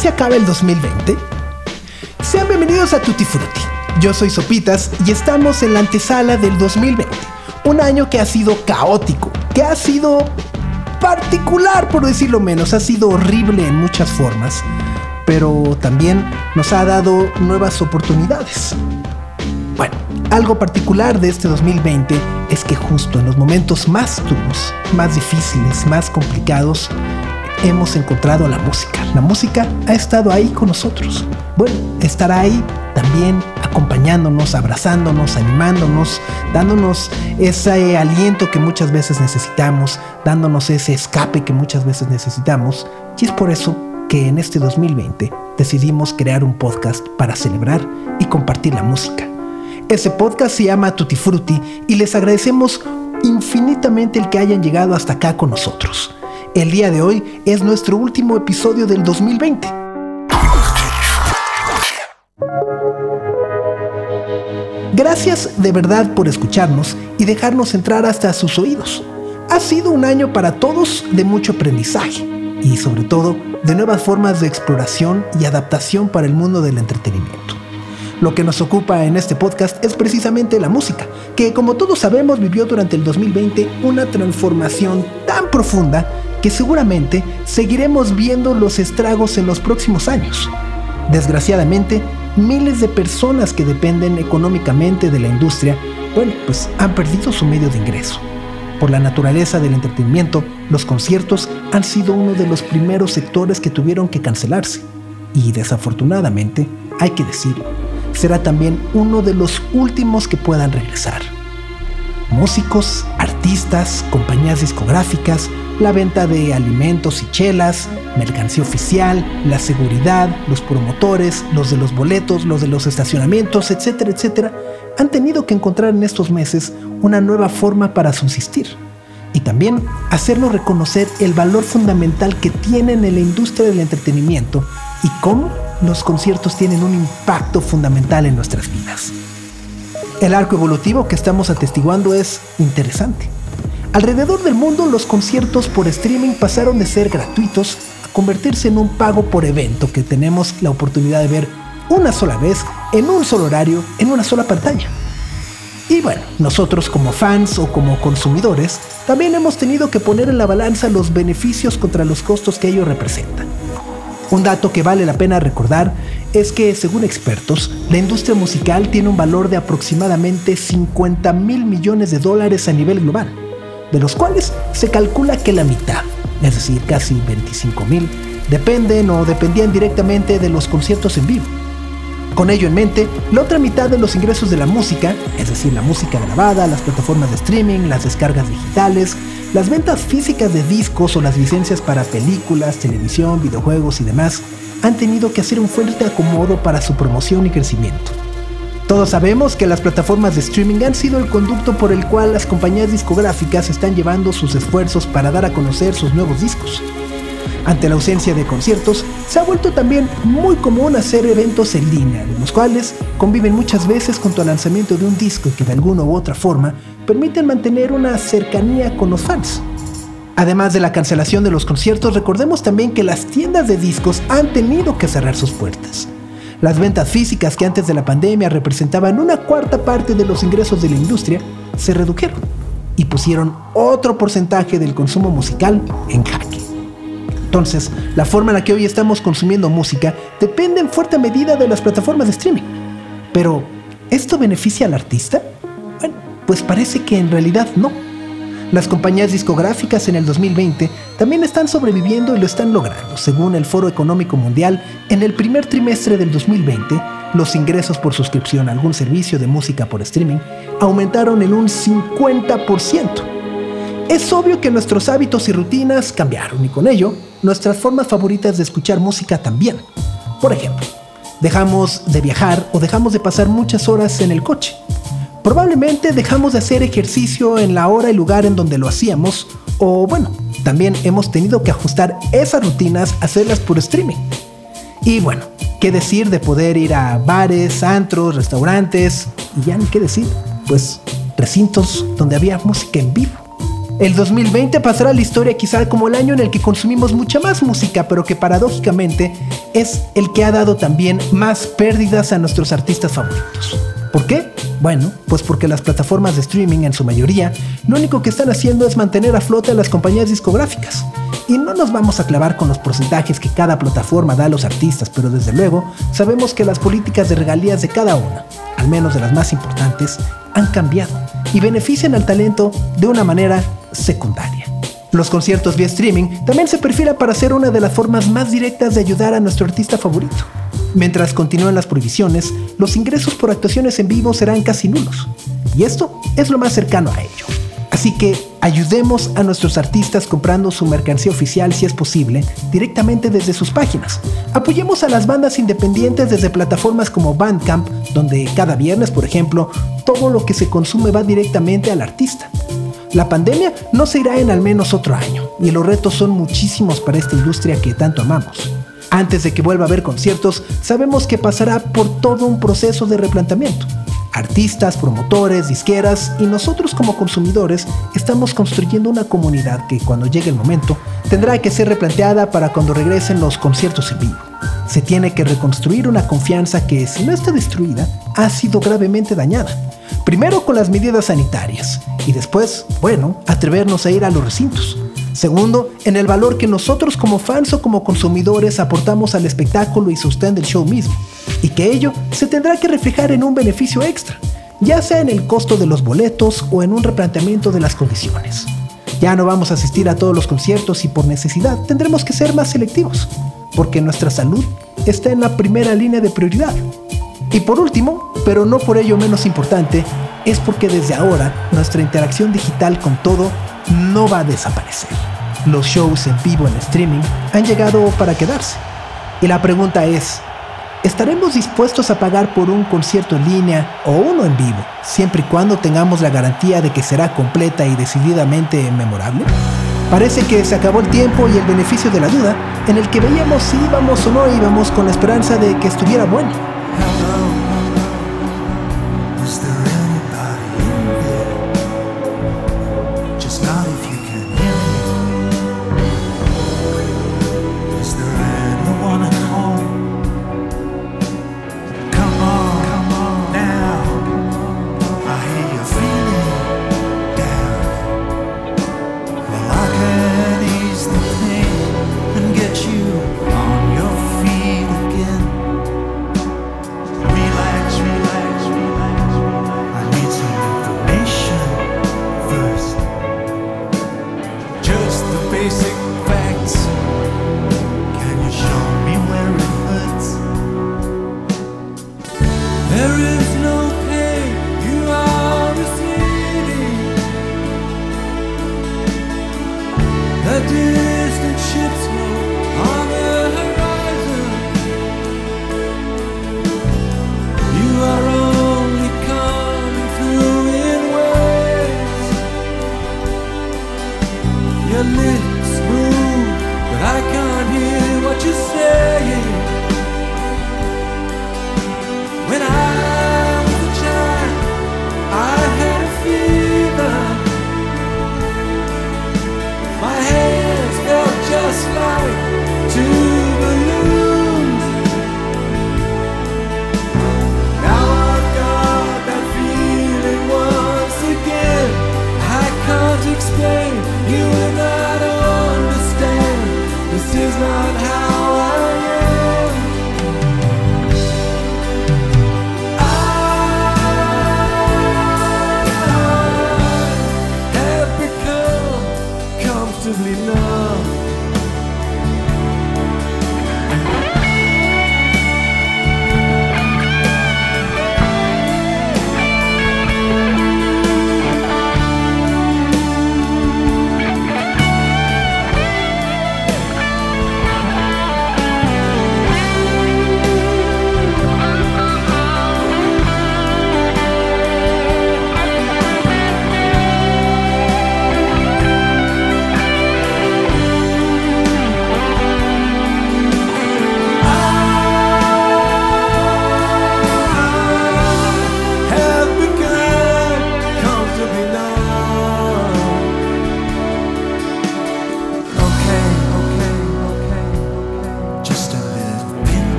Se acaba el 2020. Sean bienvenidos a Tutti Frutti. Yo soy Sopitas y estamos en la antesala del 2020. Un año que ha sido caótico, que ha sido particular por decirlo menos, ha sido horrible en muchas formas, pero también nos ha dado nuevas oportunidades. Bueno, algo particular de este 2020 es que justo en los momentos más duros, más difíciles, más complicados, hemos encontrado la música. La música ha estado ahí con nosotros. Bueno, estará ahí también acompañándonos, abrazándonos, animándonos, dándonos ese aliento que muchas veces necesitamos, dándonos ese escape que muchas veces necesitamos. Y es por eso que en este 2020 decidimos crear un podcast para celebrar y compartir la música. Ese podcast se llama Tutti Frutti y les agradecemos infinitamente el que hayan llegado hasta acá con nosotros. El día de hoy es nuestro último episodio del 2020. Gracias de verdad por escucharnos y dejarnos entrar hasta sus oídos. Ha sido un año para todos de mucho aprendizaje y sobre todo de nuevas formas de exploración y adaptación para el mundo del entretenimiento. Lo que nos ocupa en este podcast es precisamente la música, que como todos sabemos vivió durante el 2020 una transformación tan profunda que seguramente seguiremos viendo los estragos en los próximos años. Desgraciadamente, miles de personas que dependen económicamente de la industria, bueno, pues han perdido su medio de ingreso. Por la naturaleza del entretenimiento, los conciertos han sido uno de los primeros sectores que tuvieron que cancelarse. Y desafortunadamente, hay que decirlo, será también uno de los últimos que puedan regresar. Músicos, artistas, compañías discográficas, la venta de alimentos y chelas, mercancía oficial, la seguridad, los promotores, los de los boletos, los de los estacionamientos, etcétera, etcétera, han tenido que encontrar en estos meses una nueva forma para subsistir y también hacernos reconocer el valor fundamental que tienen en la industria del entretenimiento y cómo los conciertos tienen un impacto fundamental en nuestras vidas. El arco evolutivo que estamos atestiguando es interesante. Alrededor del mundo los conciertos por streaming pasaron de ser gratuitos a convertirse en un pago por evento que tenemos la oportunidad de ver una sola vez, en un solo horario, en una sola pantalla. Y bueno, nosotros como fans o como consumidores también hemos tenido que poner en la balanza los beneficios contra los costos que ello representan. Un dato que vale la pena recordar es que, según expertos, la industria musical tiene un valor de aproximadamente 50 mil millones de dólares a nivel global de los cuales se calcula que la mitad, es decir, casi 25 mil, dependen o dependían directamente de los conciertos en vivo. Con ello en mente, la otra mitad de los ingresos de la música, es decir, la música grabada, las plataformas de streaming, las descargas digitales, las ventas físicas de discos o las licencias para películas, televisión, videojuegos y demás, han tenido que hacer un fuerte acomodo para su promoción y crecimiento. Todos sabemos que las plataformas de streaming han sido el conducto por el cual las compañías discográficas están llevando sus esfuerzos para dar a conocer sus nuevos discos. Ante la ausencia de conciertos, se ha vuelto también muy común hacer eventos en línea, los cuales conviven muchas veces con el lanzamiento de un disco que de alguna u otra forma permiten mantener una cercanía con los fans. Además de la cancelación de los conciertos, recordemos también que las tiendas de discos han tenido que cerrar sus puertas. Las ventas físicas que antes de la pandemia representaban una cuarta parte de los ingresos de la industria se redujeron y pusieron otro porcentaje del consumo musical en jaque. Entonces, la forma en la que hoy estamos consumiendo música depende en fuerte medida de las plataformas de streaming. Pero, ¿esto beneficia al artista? Bueno, pues parece que en realidad no. Las compañías discográficas en el 2020 también están sobreviviendo y lo están logrando. Según el Foro Económico Mundial, en el primer trimestre del 2020, los ingresos por suscripción a algún servicio de música por streaming aumentaron en un 50%. Es obvio que nuestros hábitos y rutinas cambiaron y con ello, nuestras formas favoritas de escuchar música también. Por ejemplo, dejamos de viajar o dejamos de pasar muchas horas en el coche. Probablemente dejamos de hacer ejercicio en la hora y lugar en donde lo hacíamos o bueno, también hemos tenido que ajustar esas rutinas a hacerlas por streaming. Y bueno, qué decir de poder ir a bares, antros, restaurantes y ya ni qué decir, pues recintos donde había música en vivo. El 2020 pasará a la historia quizá como el año en el que consumimos mucha más música, pero que paradójicamente es el que ha dado también más pérdidas a nuestros artistas favoritos. ¿Por qué? Bueno, pues porque las plataformas de streaming en su mayoría lo único que están haciendo es mantener a flote a las compañías discográficas. Y no nos vamos a clavar con los porcentajes que cada plataforma da a los artistas, pero desde luego sabemos que las políticas de regalías de cada una, al menos de las más importantes, han cambiado y benefician al talento de una manera secundaria. Los conciertos vía streaming también se perfilan para ser una de las formas más directas de ayudar a nuestro artista favorito. Mientras continúan las prohibiciones, los ingresos por actuaciones en vivo serán casi nulos. Y esto es lo más cercano a ello. Así que ayudemos a nuestros artistas comprando su mercancía oficial si es posible, directamente desde sus páginas. Apoyemos a las bandas independientes desde plataformas como Bandcamp, donde cada viernes, por ejemplo, todo lo que se consume va directamente al artista. La pandemia no se irá en al menos otro año, y los retos son muchísimos para esta industria que tanto amamos. Antes de que vuelva a haber conciertos, sabemos que pasará por todo un proceso de replanteamiento. Artistas, promotores, disqueras y nosotros como consumidores estamos construyendo una comunidad que cuando llegue el momento tendrá que ser replanteada para cuando regresen los conciertos en vivo. Se tiene que reconstruir una confianza que, si no está destruida, ha sido gravemente dañada. Primero con las medidas sanitarias y después, bueno, atrevernos a ir a los recintos. Segundo, en el valor que nosotros como fans o como consumidores aportamos al espectáculo y sostén del show mismo, y que ello se tendrá que reflejar en un beneficio extra, ya sea en el costo de los boletos o en un replanteamiento de las condiciones. Ya no vamos a asistir a todos los conciertos y por necesidad tendremos que ser más selectivos, porque nuestra salud está en la primera línea de prioridad. Y por último, pero no por ello menos importante, es porque desde ahora nuestra interacción digital con todo no va a desaparecer. Los shows en vivo en streaming han llegado para quedarse. Y la pregunta es, ¿estaremos dispuestos a pagar por un concierto en línea o uno en vivo, siempre y cuando tengamos la garantía de que será completa y decididamente memorable? Parece que se acabó el tiempo y el beneficio de la duda en el que veíamos si íbamos o no íbamos con la esperanza de que estuviera bueno.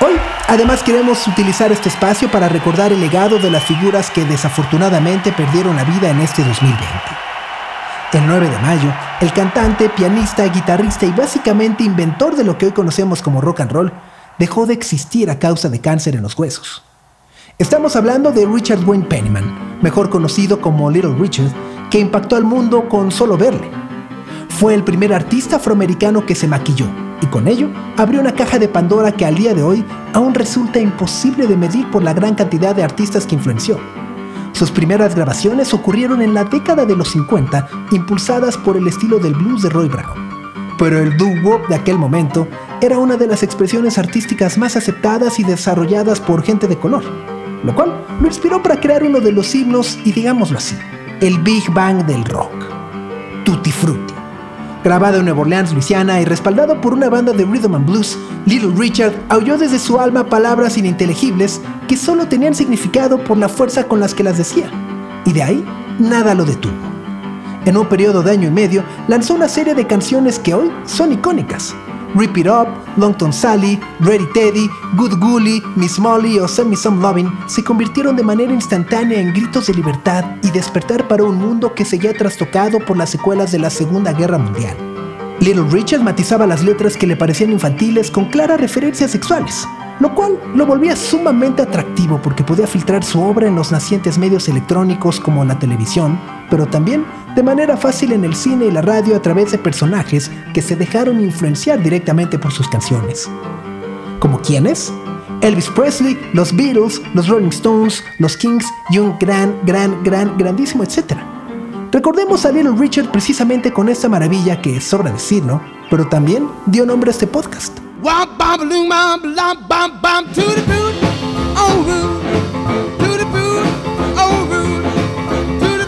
Hoy, además, queremos utilizar este espacio para recordar el legado de las figuras que desafortunadamente perdieron la vida en este 2020. El 9 de mayo, el cantante, pianista, guitarrista y básicamente inventor de lo que hoy conocemos como rock and roll, dejó de existir a causa de cáncer en los huesos. Estamos hablando de Richard Wayne Penniman, mejor conocido como Little Richard, que impactó al mundo con solo verle. Fue el primer artista afroamericano que se maquilló y con ello abrió una caja de Pandora que al día de hoy aún resulta imposible de medir por la gran cantidad de artistas que influenció. Sus primeras grabaciones ocurrieron en la década de los 50, impulsadas por el estilo del blues de Roy Brown. Pero el doo-wop de aquel momento era una de las expresiones artísticas más aceptadas y desarrolladas por gente de color, lo cual lo inspiró para crear uno de los himnos y digámoslo así, el Big Bang del rock, Tutti Frutti. Grabado en Nueva Orleans, Luisiana y respaldado por una banda de rhythm and blues, Little Richard aulló desde su alma palabras ininteligibles que solo tenían significado por la fuerza con las que las decía, y de ahí nada lo detuvo. En un periodo de año y medio, lanzó una serie de canciones que hoy son icónicas. Rip It Up, Longton Sally, Ready Teddy, Good Gully, Miss Molly o Send Me Some Lovin' se convirtieron de manera instantánea en gritos de libertad y despertar para un mundo que seguía trastocado por las secuelas de la Segunda Guerra Mundial. Little Richard matizaba las letras que le parecían infantiles con claras referencias sexuales, lo cual lo volvía sumamente atractivo porque podía filtrar su obra en los nacientes medios electrónicos como la televisión, pero también de manera fácil en el cine y la radio a través de personajes que se dejaron influenciar directamente por sus canciones. ¿Como quiénes? Elvis Presley, los Beatles, los Rolling Stones, los Kings y un gran, gran, gran, grandísimo etcétera. Recordemos a Little Richard precisamente con esta maravilla que sobra decirlo, pero también dio nombre a este podcast. Womp bum balloon bum bum bum bum to the boot, oh Rude, to the boot, oh Rude, to the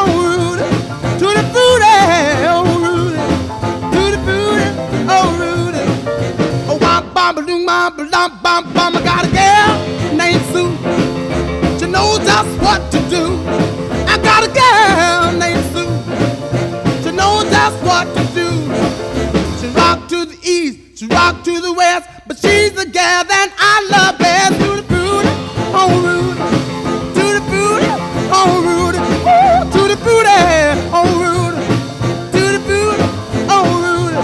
oh Rude, to the oh Rude, to the boot, oh Rude. Oh. I got a girl named Sue. She knows just what to do. I got a girl named Sue. She knows just what to do. She rock to the west, but she's the gal that I love best. To the booty, oh Rudy, to the booty, oh Rudy, Ooh, booty, oh Rudy, to the booty, oh Rudy,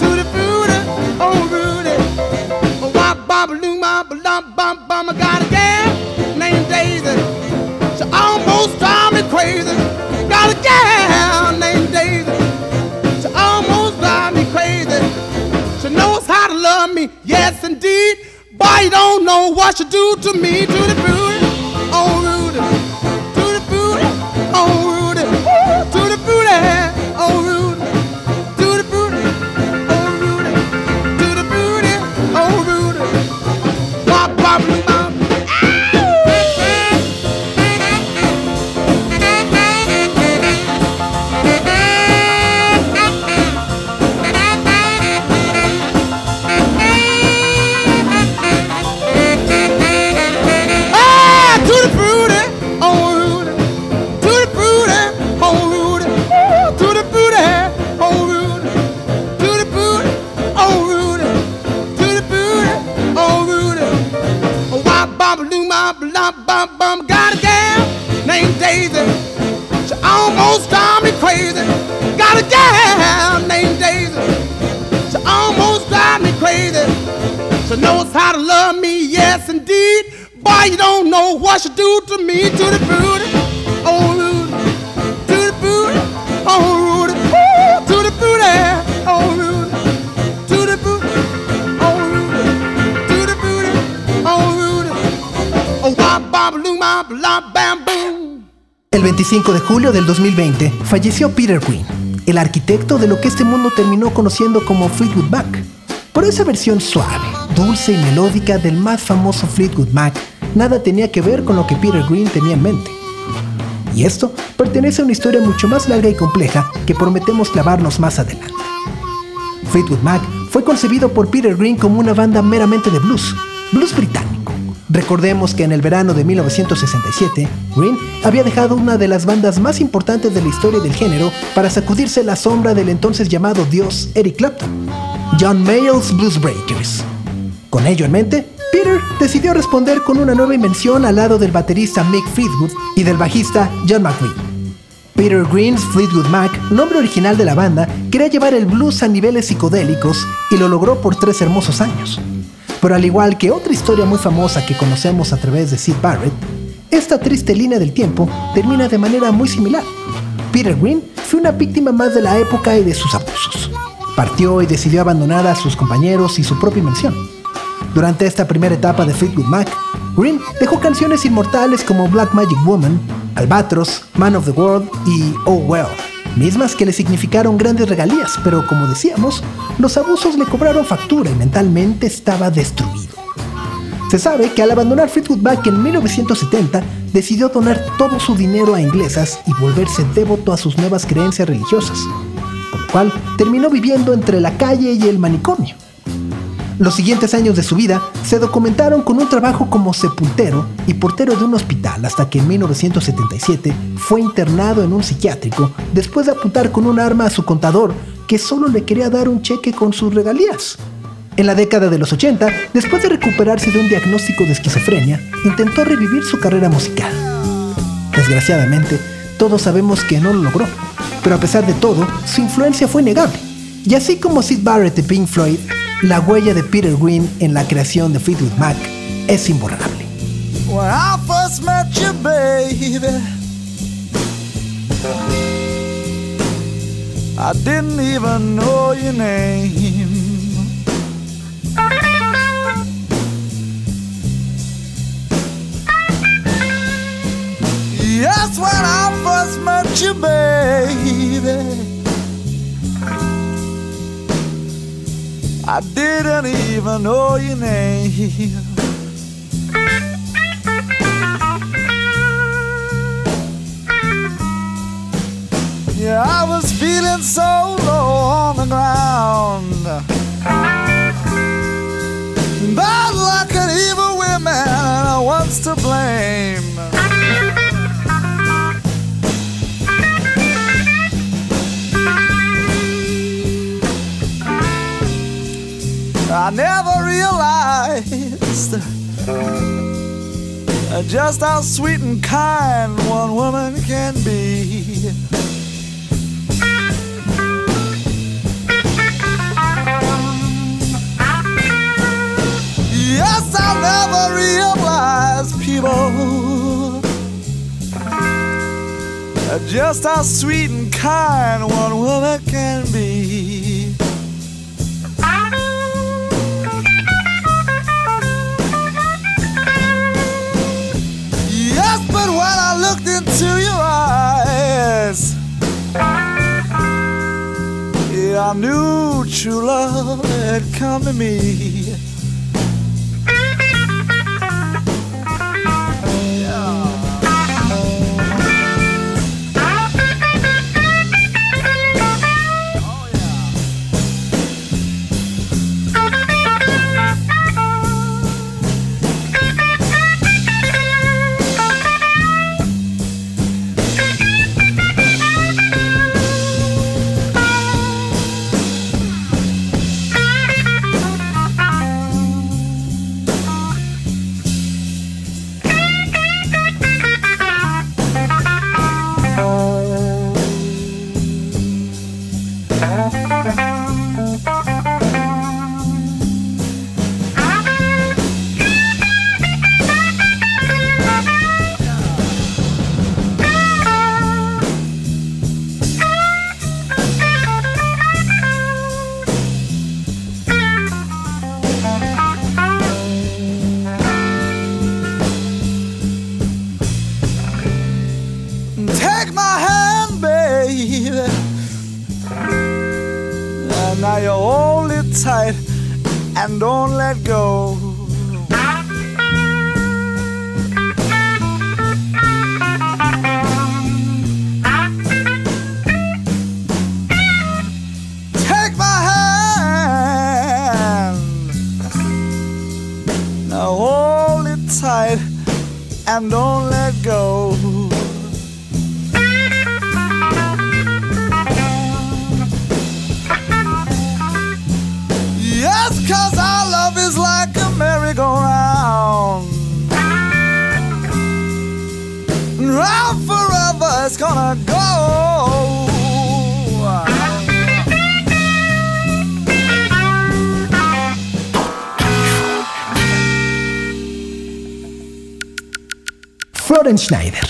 to the booty, oh Rudy. Oh, wop, bop, loom, bop, lump, bum, bum. I indeed. Boy, you don't know what you do to me, to the booty, El 25 de julio del 2020 falleció Peter Green, el arquitecto de lo que este mundo terminó conociendo como Fleetwood Mac. Por esa versión suave, dulce y melódica del más famoso Fleetwood Mac, nada tenía que ver con lo que Peter Green tenía en mente. Y esto pertenece a una historia mucho más larga y compleja que prometemos clavarnos más adelante. Fleetwood Mac fue concebido por Peter Green como una banda meramente de blues, blues británico. Recordemos que en el verano de 1967, Green había dejado una de las bandas más importantes de la historia del género para sacudirse la sombra del entonces llamado dios Eric Clapton, John Mayall's Blues Breakers. Con ello en mente, Peter decidió responder con una nueva invención al lado del baterista Mick Fleetwood y del bajista John McVie. Peter Green's Fleetwood Mac, nombre original de la banda, quería llevar el blues a niveles psicodélicos y lo logró por tres hermosos años. Pero al igual que otra historia muy famosa que conocemos a través de Sid Barrett, esta triste línea del tiempo termina de manera muy similar. Peter Green fue una víctima más de la época y de sus abusos. Partió y decidió abandonar a sus compañeros y su propia invención. Durante esta primera etapa de Fleetwood Mac, Green dejó canciones inmortales como Black Magic Woman, Albatros, Man of the World y Oh Well, mismas que le significaron grandes regalías, pero como decíamos, los abusos le cobraron factura y mentalmente estaba destruido. Se sabe que al abandonar Fleetwood Mac en 1970, decidió donar todo su dinero a inglesas y volverse devoto a sus nuevas creencias religiosas, por lo cual terminó viviendo entre la calle y el manicomio. Los siguientes años de su vida se documentaron con un trabajo como sepultero y portero de un hospital hasta que en 1977 fue internado en un psiquiátrico después de apuntar con un arma a su contador que solo le quería dar un cheque con sus regalías. En la década de los 80, después de recuperarse de un diagnóstico de esquizofrenia, intentó revivir su carrera musical. Desgraciadamente, todos sabemos que no lo logró, pero a pesar de todo, su influencia fue innegable. Y así como Sid Barrett de Pink Floyd, la huella de Peter Green en la creación de Fleetwood Mac es imborrable. When I first met you, baby, I didn't even know your name. Yes, when I first met you, baby. I didn't even know your name. Yeah, I was feeling so low on the ground. Just how sweet and kind one woman can be. Yes, I never realized people just how sweet and kind one woman can be. Into your eyes, yeah, I knew true love had come to me. Florence Schneider.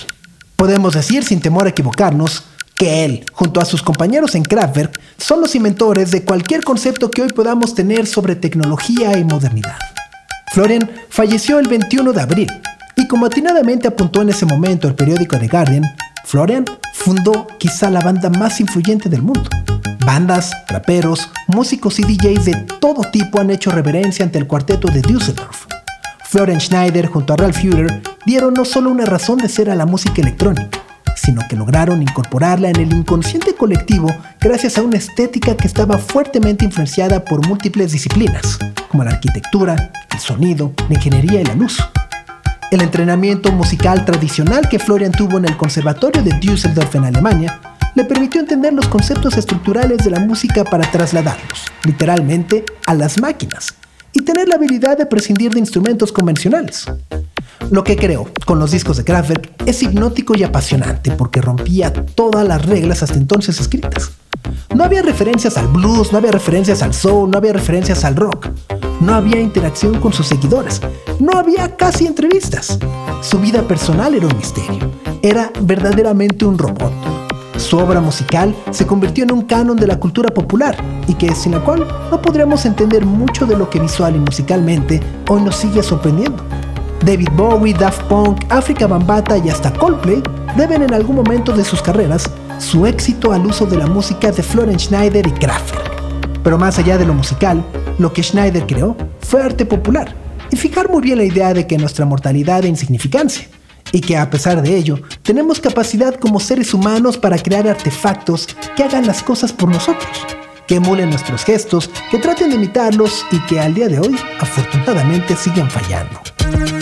Podemos decir sin temor a equivocarnos que él, junto a sus compañeros en Kraftwerk, son los inventores de cualquier concepto que hoy podamos tener sobre tecnología y modernidad. Florian falleció el 21 de abril y como atinadamente apuntó en ese momento el periódico The Guardian, Florian fundó quizá la banda más influyente del mundo. Bandas, raperos, músicos y DJs de todo tipo han hecho reverencia ante el cuarteto de Düsseldorf. Florian Schneider junto a Ralph Führer dieron no solo una razón de ser a la música electrónica, sino que lograron incorporarla en el inconsciente colectivo gracias a una estética que estaba fuertemente influenciada por múltiples disciplinas, como la arquitectura, el sonido, la ingeniería y la luz. El entrenamiento musical tradicional que Florian tuvo en el Conservatorio de Düsseldorf en Alemania le permitió entender los conceptos estructurales de la música para trasladarlos, literalmente, a las máquinas y tener la habilidad de prescindir de instrumentos convencionales. Lo que creó con los discos de Kraftwerk es hipnótico y apasionante porque rompía todas las reglas hasta entonces escritas. No había referencias al blues, no había referencias al soul, no había referencias al rock. No había interacción con sus seguidores. No había casi entrevistas. Su vida personal era un misterio. Era verdaderamente un robot. Su obra musical se convirtió en un canon de la cultura popular y que sin la cual no podríamos entender mucho de lo que visual y musicalmente hoy nos sigue sorprendiendo. David Bowie, Daft Punk, Africa Bambata y hasta Coldplay deben en algún momento de sus carreras su éxito al uso de la música de Florence Schneider y Kraftwerk. Pero más allá de lo musical, lo que Schneider creó fue arte popular y fijar muy bien la idea de que nuestra mortalidad e insignificancia, y que a pesar de ello, tenemos capacidad como seres humanos para crear artefactos que hagan las cosas por nosotros, que emulen nuestros gestos, que traten de imitarlos y que al día de hoy afortunadamente siguen fallando.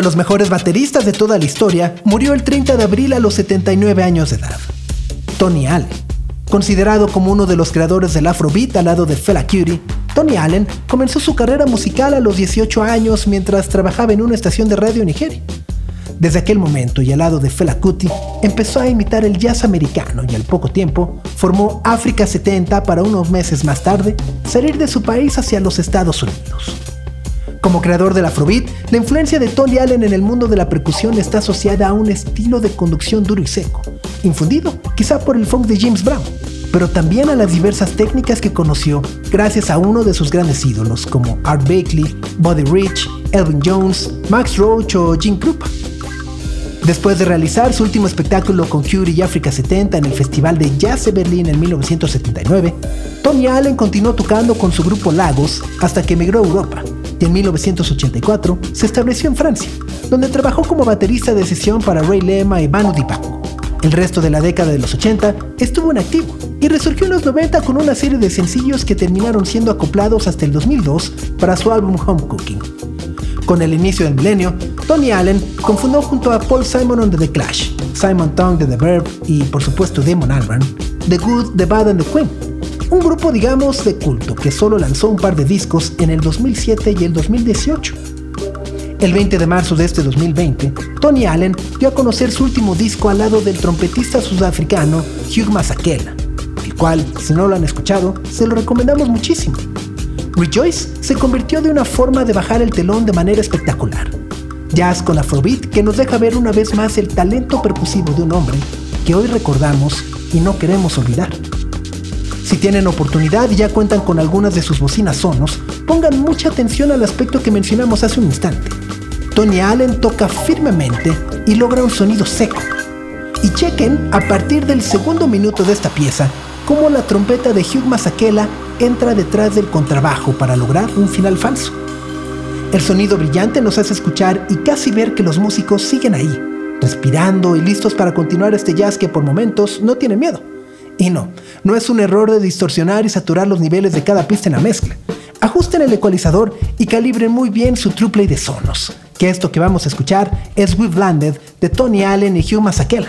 De los mejores bateristas de toda la historia murió el 30 de abril a los 79 años de edad. Tony Allen. Considerado como uno de los creadores del Afrobeat al lado de Fela Kuti, Tony Allen comenzó su carrera musical a los 18 años mientras trabajaba en una estación de radio en Nigeria. Desde aquel momento y al lado de Fela Kuti, empezó a imitar el jazz americano y al poco tiempo formó África 70 para unos meses más tarde salir de su país hacia los Estados Unidos. Como creador del Afrobeat, la influencia de Tony Allen en el mundo de la percusión está asociada a un estilo de conducción duro y seco, infundido quizá por el funk de James Brown, pero también a las diversas técnicas que conoció gracias a uno de sus grandes ídolos como Art Blakey, Buddy Rich, Elvin Jones, Max Roach o Jim Krupa. Después de realizar su último espectáculo con Curie y África 70 en el Festival de Jazz de Berlín en 1979, Tony Allen continuó tocando con su grupo Lagos hasta que emigró a Europa y en 1984 se estableció en Francia, donde trabajó como baterista de sesión para Ray Lema y Manu Dibango. El resto de la década de los 80 estuvo en activo y resurgió en los 90 con una serie de sencillos que terminaron siendo acoplados hasta el 2002 para su álbum Home Cooking. Con el inicio del milenio, Tony Allen confundó junto a Paul Simon and The Clash, Simon Tong de The Verb y por supuesto Damon Albarn, The Good, The Bad and The Queen, un grupo digamos de culto que solo lanzó un par de discos en el 2007 y el 2018. El 20 de marzo de este 2020, Tony Allen dio a conocer su último disco al lado del trompetista sudafricano Hugh Masekela, el cual, si no lo han escuchado, se lo recomendamos muchísimo. Rejoice se convirtió de una forma de bajar el telón de manera espectacular. Jazz con Afrobeat que nos deja ver una vez más el talento percusivo de un hombre que hoy recordamos y no queremos olvidar. Si tienen oportunidad y ya cuentan con algunas de sus bocinas sonos, pongan mucha atención al aspecto que mencionamos hace un instante. Tony Allen toca firmemente y logra un sonido seco. Y chequen a partir del segundo minuto de esta pieza cómo la trompeta de Hugh Masekela entra detrás del contrabajo para lograr un final falso. El sonido brillante nos hace escuchar y casi ver que los músicos siguen ahí, respirando y listos para continuar este jazz que por momentos no tiene miedo. Y no, no es un error de distorsionar y saturar los niveles de cada pista en la mezcla. Ajusten el ecualizador y calibren muy bien su true play de sonos, que esto que vamos a escuchar es We've Landed de Tony Allen y Hugh Masekela.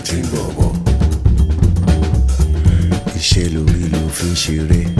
Eighteen, nineteen, bọ̀bọ̀. Iṣẹ́ lórí ló fi ń ṣeré.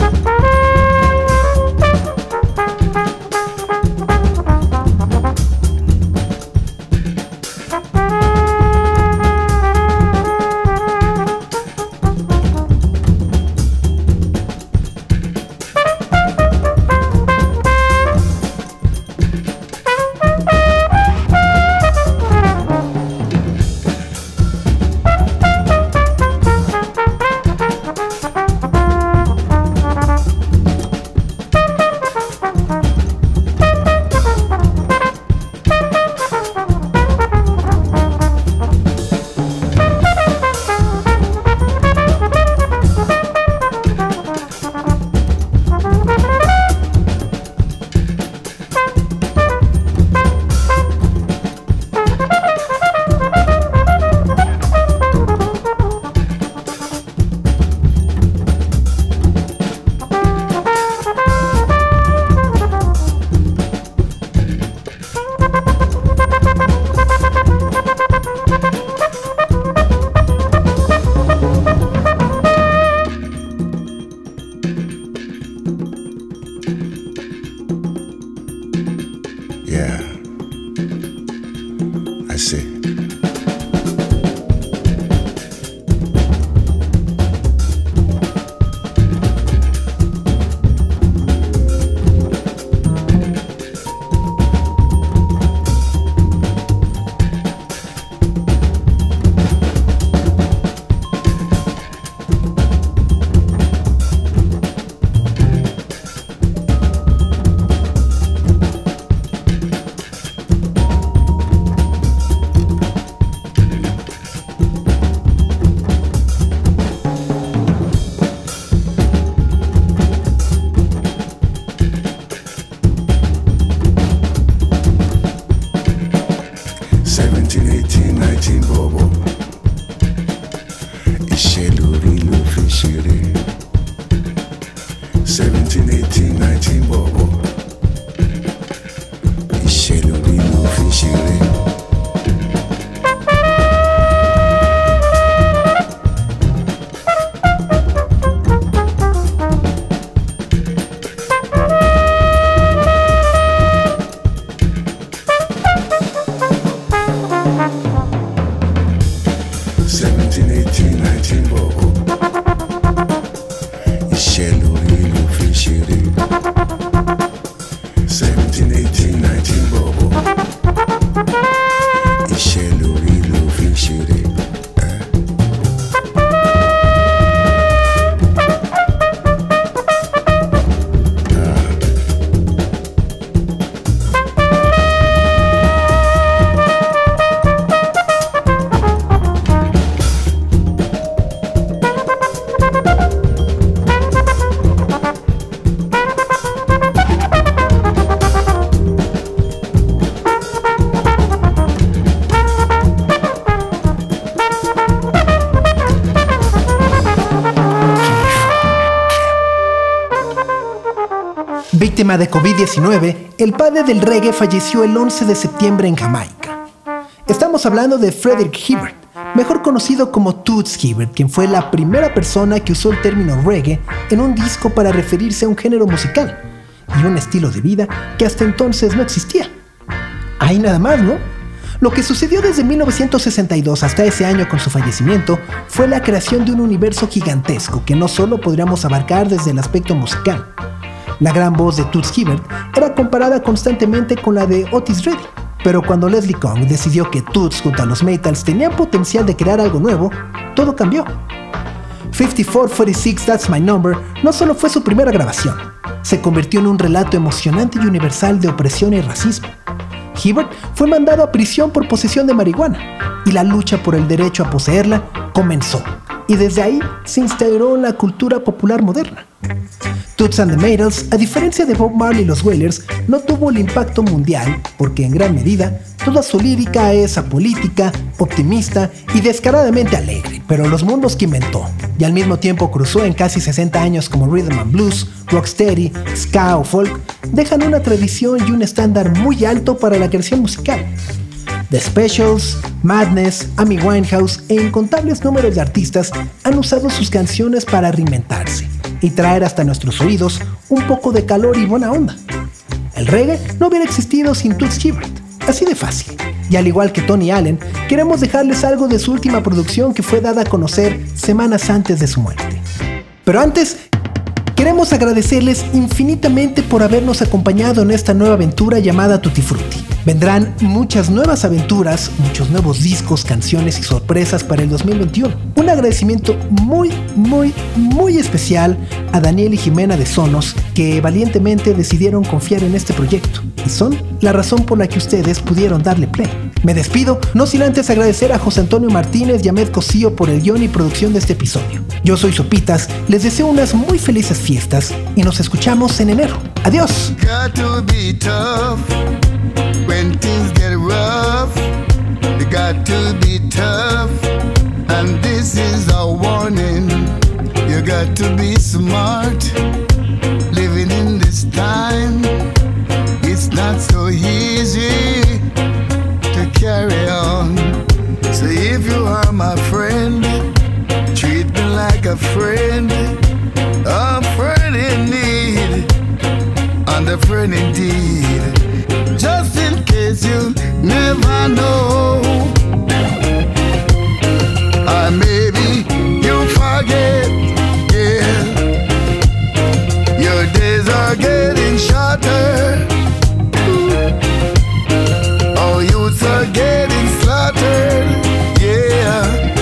Yeah. I see. De COVID-19, el padre del reggae falleció el 11 de septiembre en Jamaica. Estamos hablando de Frederick Hibbert, mejor conocido como Toots Hibbert, quien fue la primera persona que usó el término reggae en un disco para referirse a un género musical y un estilo de vida que hasta entonces no existía. Ahí nada más, ¿no? Lo que sucedió desde 1962 hasta ese año con su fallecimiento fue la creación de un universo gigantesco que no solo podríamos abarcar desde el aspecto musical. La gran voz de Toots Hibbert era comparada constantemente con la de Otis Redding, pero cuando Leslie Kong decidió que Toots junto a los Maytals tenían potencial de crear algo nuevo, todo cambió. 5446 That's My Number no solo fue su primera grabación, se convirtió en un relato emocionante y universal de opresión y racismo. Hibbert fue mandado a prisión por posesión de marihuana y la lucha por el derecho a poseerla comenzó. Y desde ahí se instauró en la cultura popular moderna. Toots and the Maytals, a diferencia de Bob Marley y los Wailers, no tuvo el impacto mundial porque en gran medida toda su lírica es apolítica, optimista y descaradamente alegre, pero los mundos que inventó y al mismo tiempo cruzó en casi 60 años como rhythm and blues, rocksteady, ska o folk, dejan una tradición y un estándar muy alto para la creación musical. The Specials, Madness, Amy Winehouse e incontables números de artistas han usado sus canciones para reinventarse y traer hasta nuestros oídos un poco de calor y buena onda. El reggae no hubiera existido sin Toots Hibbert, así de fácil. Y al igual que Tony Allen, queremos dejarles algo de su última producción que fue dada a conocer semanas antes de su muerte. Pero antes, queremos agradecerles infinitamente por habernos acompañado en esta nueva aventura llamada Tutti Frutti. Vendrán muchas nuevas aventuras, muchos nuevos discos, canciones y sorpresas para el 2021. Un agradecimiento muy, muy, muy especial a Daniel y Jimena de Sonos que valientemente decidieron confiar en este proyecto y son la razón por la que ustedes pudieron darle play. Me despido, no sin antes agradecer a José Antonio Martínez y a Med Cosío por el guion y producción de este episodio. Yo soy Sopitas, les deseo unas muy felices fiestas y nos escuchamos en enero. Adiós. Carry on. So if you are my friend, treat me like a friend in need and a friend indeed. Just in case you never know. Or maybe you forget, yeah. Your days are getting shorter. Oh, youths are getting slaughtered, yeah.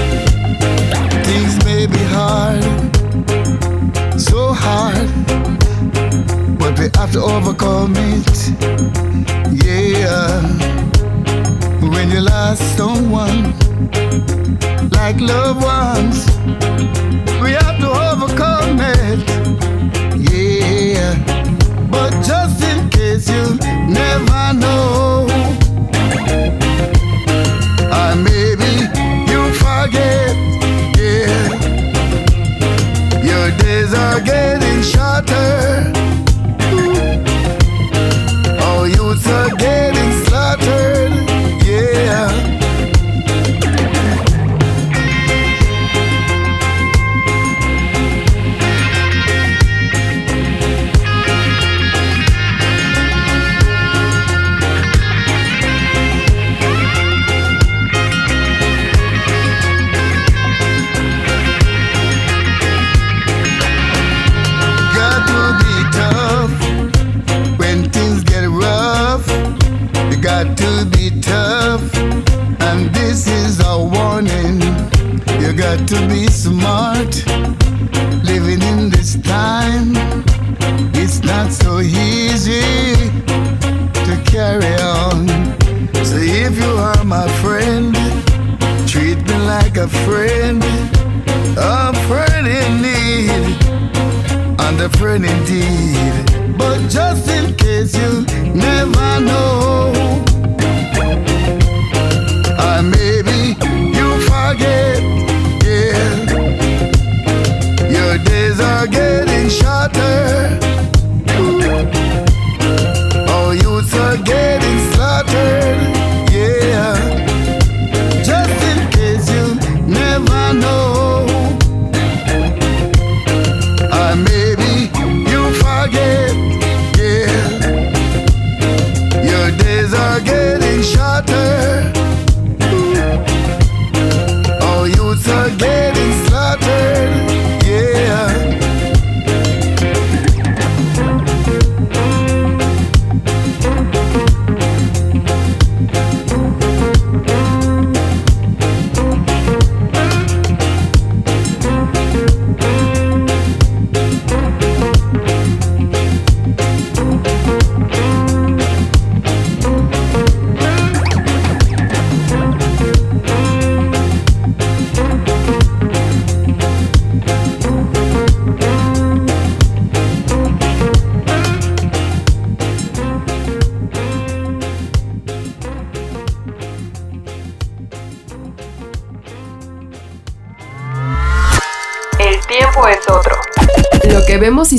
Have to overcome it. Yeah, when you lost someone like loved ones, we have to overcome it. Yeah, but just in case you never know,